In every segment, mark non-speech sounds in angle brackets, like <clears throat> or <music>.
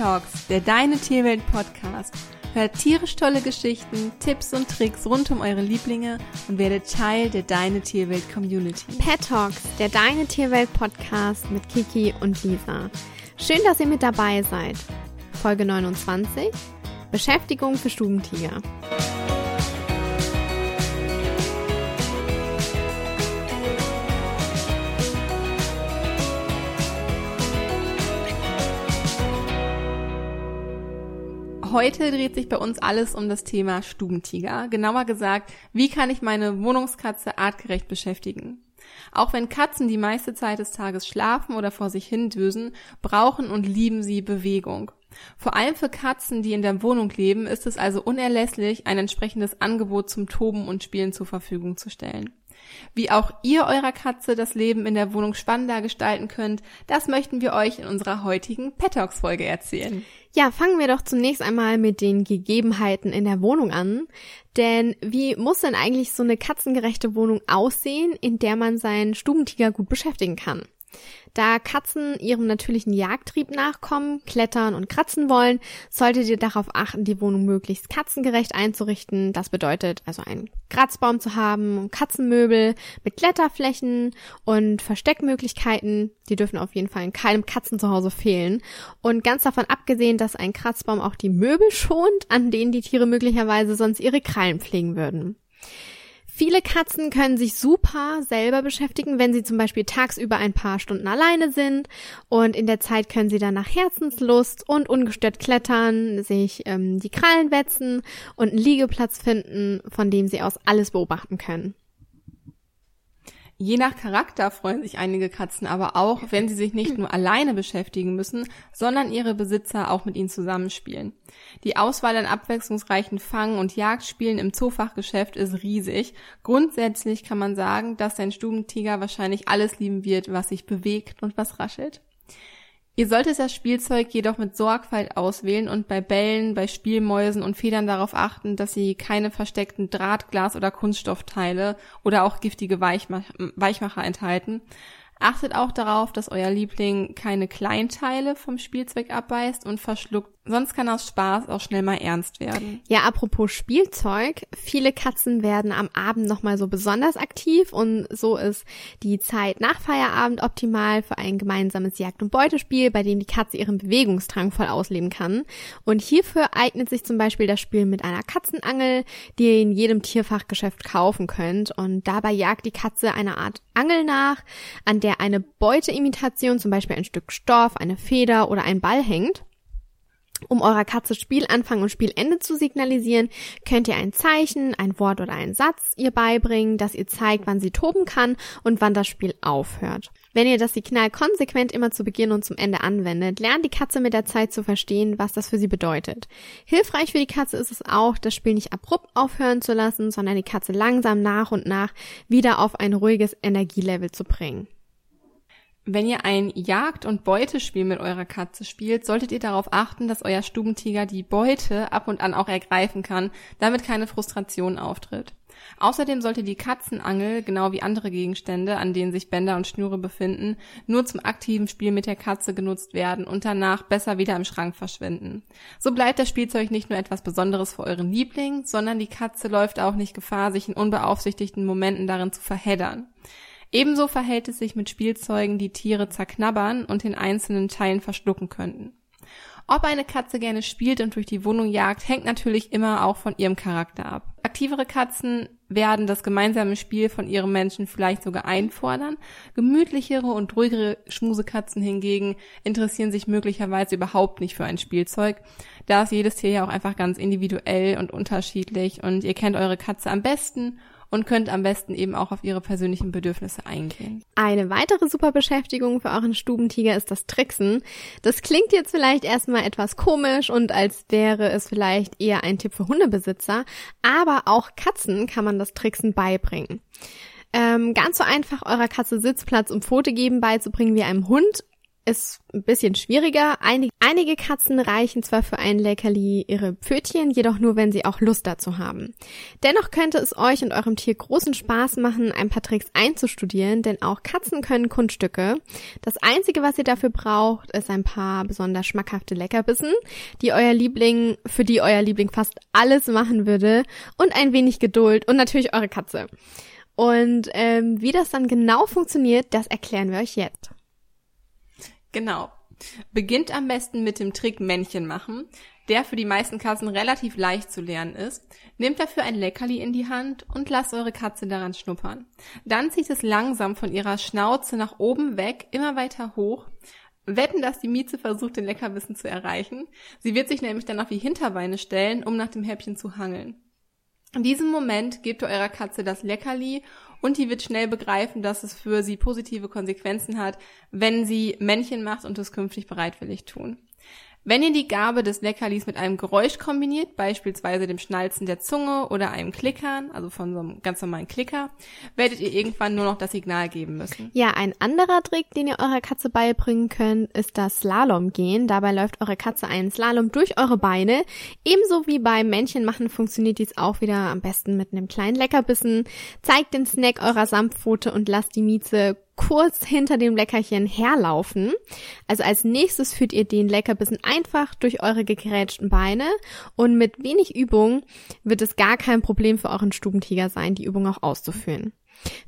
Talks, der Deine Tierwelt Podcast. Hört tierisch tolle Geschichten, Tipps und Tricks rund um eure Lieblinge und werdet Teil der Deine Tierwelt Community. Pet Talks, der Deine Tierwelt Podcast mit Kiki und Lisa. Schön, dass ihr mit dabei seid. Folge 29. Beschäftigung für Stubentiger. Heute dreht sich bei uns alles um das Thema Stubentiger. Genauer gesagt, wie kann ich meine Wohnungskatze artgerecht beschäftigen? Auch wenn Katzen die meiste Zeit des Tages schlafen oder vor sich hin düsen, brauchen und lieben sie Bewegung. Vor allem für Katzen, die in der Wohnung leben, ist es also unerlässlich, ein entsprechendes Angebot zum Toben und Spielen zur Verfügung zu stellen. Wie auch ihr eurer Katze das Leben in der Wohnung spannender gestalten könnt, das möchten wir euch in unserer heutigen Pet Talks Folge erzählen. Ja, fangen wir doch zunächst einmal mit den Gegebenheiten in der Wohnung an. Denn wie muss denn eigentlich so eine katzengerechte Wohnung aussehen, in der man seinen Stubentiger gut beschäftigen kann? Da Katzen ihrem natürlichen Jagdtrieb nachkommen, klettern und kratzen wollen, solltet ihr darauf achten, die Wohnung möglichst katzengerecht einzurichten. Das bedeutet also einen Kratzbaum zu haben, Katzenmöbel mit Kletterflächen und Versteckmöglichkeiten. Die dürfen auf jeden Fall in keinem Katzenzuhause fehlen. Und ganz davon abgesehen, dass ein Kratzbaum auch die Möbel schont, an denen die Tiere möglicherweise sonst ihre Krallen pflegen würden. Viele Katzen können sich super selber beschäftigen, wenn sie zum Beispiel tagsüber ein paar Stunden alleine sind und in der Zeit können sie dann nach Herzenslust und ungestört klettern, sich ähm, die Krallen wetzen und einen Liegeplatz finden, von dem sie aus alles beobachten können. Je nach Charakter freuen sich einige Katzen aber auch, wenn sie sich nicht nur <clears throat> alleine beschäftigen müssen, sondern ihre Besitzer auch mit ihnen zusammenspielen. Die Auswahl an abwechslungsreichen Fang- und Jagdspielen im Zoofachgeschäft ist riesig. Grundsätzlich kann man sagen, dass ein Stubentiger wahrscheinlich alles lieben wird, was sich bewegt und was raschelt. Ihr solltet das Spielzeug jedoch mit Sorgfalt auswählen und bei Bällen, bei Spielmäusen und Federn darauf achten, dass sie keine versteckten Draht-, Glas- oder Kunststoffteile oder auch giftige Weichmacher enthalten. Achtet auch darauf, dass euer Liebling keine Kleinteile vom Spielzeug abbeißt und verschluckt, sonst kann aus Spaß auch schnell mal ernst werden. Ja, apropos Spielzeug, viele Katzen werden am Abend nochmal so besonders aktiv und so ist die Zeit nach Feierabend optimal für ein gemeinsames Jagd- und Beutespiel, bei dem die Katze ihren Bewegungsdrang voll ausleben kann. Und hierfür eignet sich zum Beispiel das Spiel mit einer Katzenangel, die ihr in jedem Tierfachgeschäft kaufen könnt und dabei jagt die Katze eine Art Angel nach, an der eine Beuteimitation, zum Beispiel ein Stück Stoff, eine Feder oder ein Ball hängt. Um eurer Katze Spielanfang und Spielende zu signalisieren, könnt ihr ein Zeichen, ein Wort oder einen Satz ihr beibringen, das ihr zeigt, wann sie toben kann und wann das Spiel aufhört. Wenn ihr das Signal konsequent immer zu Beginn und zum Ende anwendet, lernt die Katze mit der Zeit zu verstehen, was das für sie bedeutet. Hilfreich für die Katze ist es auch, das Spiel nicht abrupt aufhören zu lassen, sondern die Katze langsam nach und nach wieder auf ein ruhiges Energielevel zu bringen. Wenn ihr ein Jagd- und Beutespiel mit eurer Katze spielt, solltet ihr darauf achten, dass euer Stubentiger die Beute ab und an auch ergreifen kann, damit keine Frustration auftritt. Außerdem sollte die Katzenangel, genau wie andere Gegenstände, an denen sich Bänder und Schnüre befinden, nur zum aktiven Spiel mit der Katze genutzt werden und danach besser wieder im Schrank verschwinden. So bleibt das Spielzeug nicht nur etwas Besonderes für euren Liebling, sondern die Katze läuft auch nicht Gefahr, sich in unbeaufsichtigten Momenten darin zu verheddern. Ebenso verhält es sich mit Spielzeugen, die Tiere zerknabbern und in einzelnen Teilen verschlucken könnten. Ob eine Katze gerne spielt und durch die Wohnung jagt, hängt natürlich immer auch von ihrem Charakter ab. Aktivere Katzen werden das gemeinsame Spiel von ihrem Menschen vielleicht sogar einfordern. Gemütlichere und ruhigere Schmusekatzen hingegen interessieren sich möglicherweise überhaupt nicht für ein Spielzeug. Da ist jedes Tier ja auch einfach ganz individuell und unterschiedlich und ihr kennt eure Katze am besten und könnt am besten eben auch auf ihre persönlichen Bedürfnisse eingehen. Eine weitere super Beschäftigung für euren Stubentiger ist das Tricksen. Das klingt jetzt vielleicht erstmal etwas komisch und als wäre es vielleicht eher ein Tipp für Hundebesitzer, aber auch Katzen kann man das Tricksen beibringen. Ähm, ganz so einfach eurer Katze Sitzplatz und Pfote geben beizubringen wie einem Hund ist ein bisschen schwieriger. Einige, einige Katzen reichen zwar für ein Leckerli ihre Pfötchen, jedoch nur, wenn sie auch Lust dazu haben. Dennoch könnte es euch und eurem Tier großen Spaß machen, ein paar Tricks einzustudieren, denn auch Katzen können Kunststücke. Das Einzige, was ihr dafür braucht, ist ein paar besonders schmackhafte Leckerbissen, die euer Liebling, für die euer Liebling fast alles machen würde und ein wenig Geduld und natürlich eure Katze. Und ähm, wie das dann genau funktioniert, das erklären wir euch jetzt. Genau. Beginnt am besten mit dem Trick Männchen machen, der für die meisten Katzen relativ leicht zu lernen ist. Nehmt dafür ein Leckerli in die Hand und lasst eure Katze daran schnuppern. Dann zieht es langsam von ihrer Schnauze nach oben weg, immer weiter hoch. Wetten, dass die Mieze versucht, den Leckerbissen zu erreichen. Sie wird sich nämlich dann auf die Hinterbeine stellen, um nach dem Häppchen zu hangeln. In diesem Moment gebt ihr eurer Katze das Leckerli und die wird schnell begreifen, dass es für sie positive Konsequenzen hat, wenn sie Männchen macht und es künftig bereitwillig tun. Wenn ihr die Gabe des Leckerlis mit einem Geräusch kombiniert, beispielsweise dem Schnalzen der Zunge oder einem Klickern, also von so einem ganz normalen Klicker, werdet ihr irgendwann nur noch das Signal geben müssen. Ja, ein anderer Trick, den ihr eurer Katze beibringen könnt, ist das Slalom gehen. Dabei läuft eure Katze einen Slalom durch eure Beine. Ebenso wie beim Männchen machen funktioniert dies auch wieder am besten mit einem kleinen Leckerbissen. Zeigt den Snack eurer Samtpfote und lasst die Mieze kurz hinter dem Leckerchen herlaufen. Also als nächstes führt ihr den Leckerbissen einfach durch eure gegrätschten Beine und mit wenig Übung wird es gar kein Problem für euren Stubentiger sein, die Übung auch auszuführen.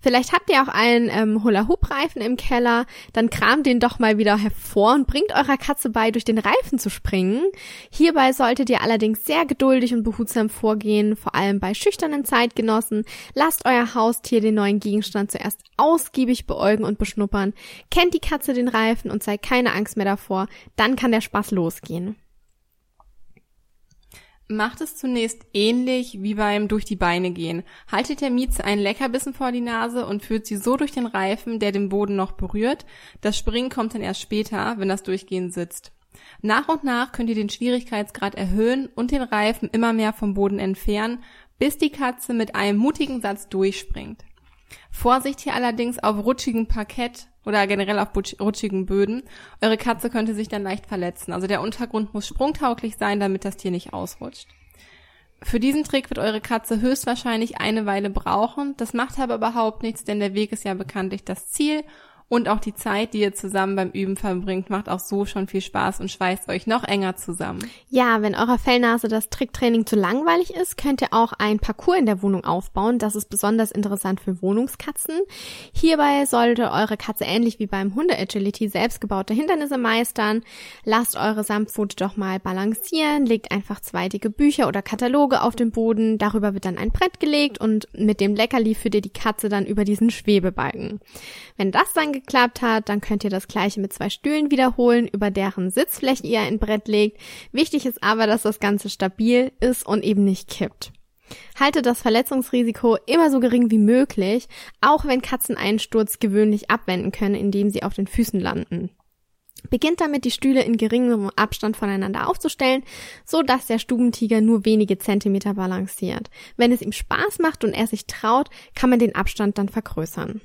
Vielleicht habt ihr auch einen ähm, Hula-Hoop-Reifen im Keller, dann kramt den doch mal wieder hervor und bringt eurer Katze bei, durch den Reifen zu springen. Hierbei solltet ihr allerdings sehr geduldig und behutsam vorgehen, vor allem bei schüchternen Zeitgenossen. Lasst euer Haustier den neuen Gegenstand zuerst ausgiebig beäugen und beschnuppern. Kennt die Katze den Reifen und zeigt keine Angst mehr davor, dann kann der Spaß losgehen macht es zunächst ähnlich wie beim durch die Beine gehen. Haltet der Mieze einen Leckerbissen vor die Nase und führt sie so durch den Reifen, der den Boden noch berührt. Das Springen kommt dann erst später, wenn das Durchgehen sitzt. Nach und nach könnt ihr den Schwierigkeitsgrad erhöhen und den Reifen immer mehr vom Boden entfernen, bis die Katze mit einem mutigen Satz durchspringt. Vorsicht hier allerdings auf rutschigem Parkett oder generell auf rutschigen Böden. Eure Katze könnte sich dann leicht verletzen. Also der Untergrund muss sprungtauglich sein, damit das Tier nicht ausrutscht. Für diesen Trick wird eure Katze höchstwahrscheinlich eine Weile brauchen. Das macht aber überhaupt nichts, denn der Weg ist ja bekanntlich das Ziel und auch die Zeit, die ihr zusammen beim Üben verbringt, macht auch so schon viel Spaß und schweißt euch noch enger zusammen. Ja, wenn eurer Fellnase das Tricktraining zu langweilig ist, könnt ihr auch ein Parcours in der Wohnung aufbauen. Das ist besonders interessant für Wohnungskatzen. Hierbei sollte eure Katze ähnlich wie beim Hunde-Agility selbstgebaute Hindernisse meistern. Lasst eure Samtpfote doch mal balancieren, legt einfach zwei dicke Bücher oder Kataloge auf den Boden. Darüber wird dann ein Brett gelegt und mit dem Leckerli führt ihr die Katze dann über diesen Schwebebalken. Wenn das dann geklappt hat, dann könnt ihr das gleiche mit zwei Stühlen wiederholen, über deren Sitzfläche ihr ein Brett legt. Wichtig ist aber, dass das Ganze stabil ist und eben nicht kippt. Halte das Verletzungsrisiko immer so gering wie möglich, auch wenn Katzen einen Sturz gewöhnlich abwenden können, indem sie auf den Füßen landen. Beginnt damit, die Stühle in geringem Abstand voneinander aufzustellen, so dass der Stubentiger nur wenige Zentimeter balanciert. Wenn es ihm Spaß macht und er sich traut, kann man den Abstand dann vergrößern.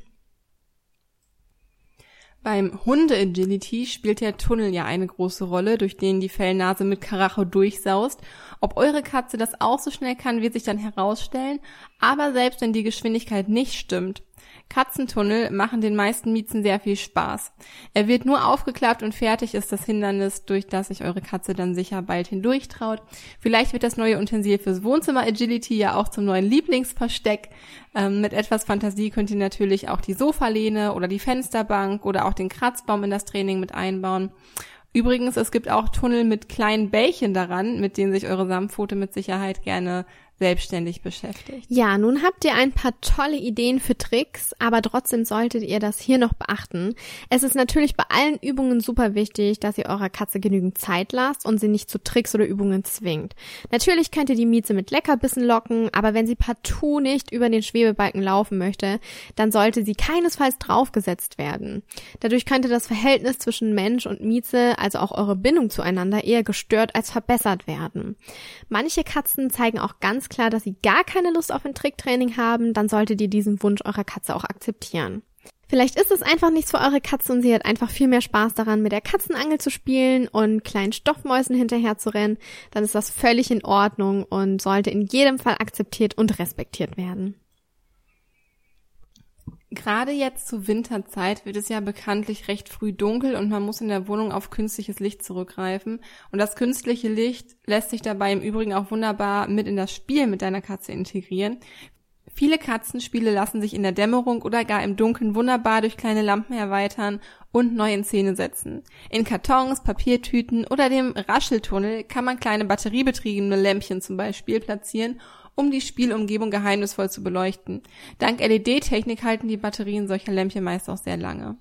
Beim Hunde-Agility spielt der Tunnel ja eine große Rolle, durch den die Fellnase mit Karacho durchsaust. Ob eure Katze das auch so schnell kann, wird sich dann herausstellen. Aber selbst wenn die Geschwindigkeit nicht stimmt, Katzentunnel machen den meisten Miezen sehr viel Spaß. Er wird nur aufgeklappt und fertig ist das Hindernis, durch das sich eure Katze dann sicher bald hindurchtraut. Vielleicht wird das neue Utensil fürs Wohnzimmer Agility ja auch zum neuen Lieblingsversteck. Ähm, mit etwas Fantasie könnt ihr natürlich auch die Sofalehne oder die Fensterbank oder auch den Kratzbaum in das Training mit einbauen. Übrigens, es gibt auch Tunnel mit kleinen Bällchen daran, mit denen sich eure Samtpfote mit Sicherheit gerne selbstständig beschäftigt. Ja, nun habt ihr ein paar tolle Ideen für Tricks, aber trotzdem solltet ihr das hier noch beachten. Es ist natürlich bei allen Übungen super wichtig, dass ihr eurer Katze genügend Zeit lasst und sie nicht zu Tricks oder Übungen zwingt. Natürlich könnt ihr die Mieze mit Leckerbissen locken, aber wenn sie partout nicht über den Schwebebalken laufen möchte, dann sollte sie keinesfalls draufgesetzt werden. Dadurch könnte das Verhältnis zwischen Mensch und Mieze, also auch eure Bindung zueinander, eher gestört als verbessert werden. Manche Katzen zeigen auch ganz klar, dass sie gar keine Lust auf ein Tricktraining haben, dann solltet ihr diesen Wunsch eurer Katze auch akzeptieren. Vielleicht ist es einfach nichts für eure Katze und sie hat einfach viel mehr Spaß daran, mit der Katzenangel zu spielen und kleinen Stoffmäusen hinterher zu rennen. Dann ist das völlig in Ordnung und sollte in jedem Fall akzeptiert und respektiert werden. Gerade jetzt zur Winterzeit wird es ja bekanntlich recht früh dunkel und man muss in der Wohnung auf künstliches Licht zurückgreifen. Und das künstliche Licht lässt sich dabei im Übrigen auch wunderbar mit in das Spiel mit deiner Katze integrieren. Viele Katzenspiele lassen sich in der Dämmerung oder gar im Dunkeln wunderbar durch kleine Lampen erweitern und neu in Szene setzen. In Kartons, Papiertüten oder dem Rascheltunnel kann man kleine batteriebetriebene Lämpchen zum Beispiel platzieren, um die Spielumgebung geheimnisvoll zu beleuchten. Dank LED-Technik halten die Batterien solcher Lämpchen meist auch sehr lange.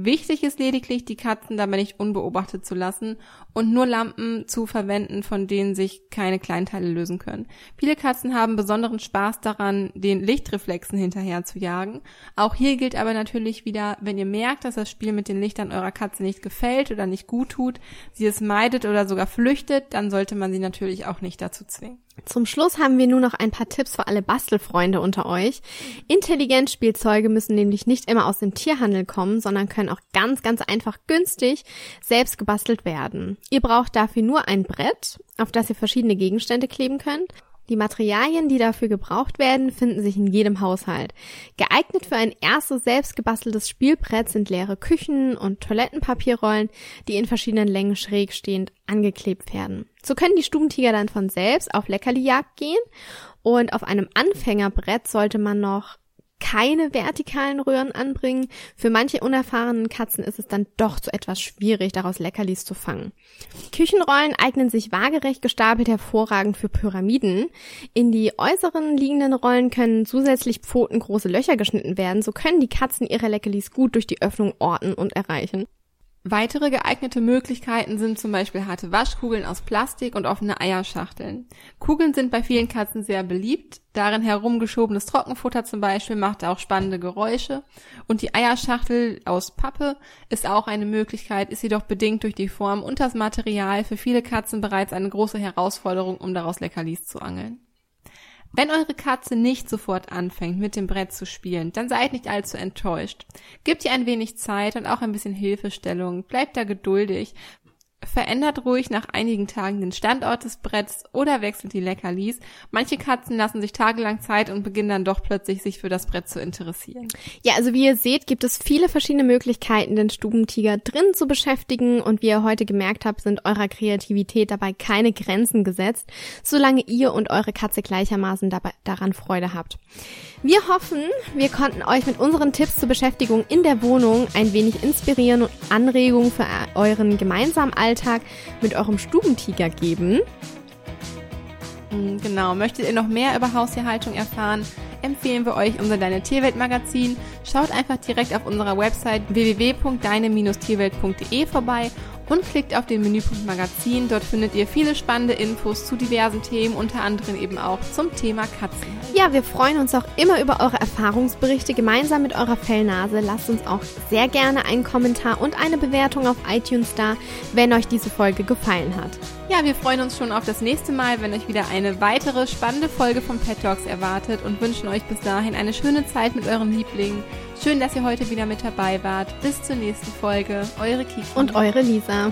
Wichtig ist lediglich, die Katzen dabei nicht unbeobachtet zu lassen und nur Lampen zu verwenden, von denen sich keine Kleinteile lösen können. Viele Katzen haben besonderen Spaß daran, den Lichtreflexen hinterher zu jagen. Auch hier gilt aber natürlich wieder, wenn ihr merkt, dass das Spiel mit den Lichtern eurer Katze nicht gefällt oder nicht gut tut, sie es meidet oder sogar flüchtet, dann sollte man sie natürlich auch nicht dazu zwingen. Zum Schluss haben wir nur noch ein paar Tipps für alle Bastelfreunde unter euch. Intelligenzspielzeuge müssen nämlich nicht immer aus dem Tierhandel kommen, sondern können auch ganz, ganz einfach günstig selbst gebastelt werden. Ihr braucht dafür nur ein Brett, auf das ihr verschiedene Gegenstände kleben könnt die Materialien, die dafür gebraucht werden, finden sich in jedem Haushalt. Geeignet für ein erstes selbstgebasteltes Spielbrett sind leere Küchen- und Toilettenpapierrollen, die in verschiedenen Längen schräg stehend angeklebt werden. So können die Stubentiger dann von selbst auf Leckerlijagd gehen und auf einem Anfängerbrett sollte man noch keine vertikalen Röhren anbringen. Für manche unerfahrenen Katzen ist es dann doch zu etwas schwierig, daraus Leckerlis zu fangen. Küchenrollen eignen sich waagerecht gestapelt hervorragend für Pyramiden. In die äußeren liegenden Rollen können zusätzlich pfotengroße Löcher geschnitten werden, so können die Katzen ihre Leckerlis gut durch die Öffnung orten und erreichen. Weitere geeignete Möglichkeiten sind zum Beispiel harte Waschkugeln aus Plastik und offene Eierschachteln. Kugeln sind bei vielen Katzen sehr beliebt. Darin herumgeschobenes Trockenfutter zum Beispiel macht auch spannende Geräusche. Und die Eierschachtel aus Pappe ist auch eine Möglichkeit, ist jedoch bedingt durch die Form und das Material für viele Katzen bereits eine große Herausforderung, um daraus Leckerlis zu angeln. Wenn eure Katze nicht sofort anfängt, mit dem Brett zu spielen, dann seid nicht allzu enttäuscht. Gebt ihr ein wenig Zeit und auch ein bisschen Hilfestellung. Bleibt da geduldig. Verändert ruhig nach einigen Tagen den Standort des Bretts oder wechselt die Leckerlis. Manche Katzen lassen sich tagelang Zeit und beginnen dann doch plötzlich sich für das Brett zu interessieren. Ja, also wie ihr seht, gibt es viele verschiedene Möglichkeiten, den Stubentiger drin zu beschäftigen und wie ihr heute gemerkt habt, sind eurer Kreativität dabei keine Grenzen gesetzt, solange ihr und eure Katze gleichermaßen dabei, daran Freude habt. Wir hoffen, wir konnten euch mit unseren Tipps zur Beschäftigung in der Wohnung ein wenig inspirieren und Anregungen für euren gemeinsamen Alltag mit eurem Stubentiger geben. Hm, genau, möchtet ihr noch mehr über Haustierhaltung erfahren? Empfehlen wir euch unser Deine Tierwelt Magazin. Schaut einfach direkt auf unserer Website www.deine-tierwelt.de vorbei und klickt auf den Menüpunkt Magazin. Dort findet ihr viele spannende Infos zu diversen Themen, unter anderem eben auch zum Thema Katzen. Ja, wir freuen uns auch immer über eure Erfahrungsberichte gemeinsam mit eurer Fellnase. Lasst uns auch sehr gerne einen Kommentar und eine Bewertung auf iTunes da, wenn euch diese Folge gefallen hat. Ja, wir freuen uns schon auf das nächste Mal, wenn euch wieder eine weitere spannende Folge von Pet Talks erwartet und wünschen euch bis dahin eine schöne Zeit mit euren Lieblingen. Schön, dass ihr heute wieder mit dabei wart. Bis zur nächsten Folge. Eure Kiki. Und eure Lisa.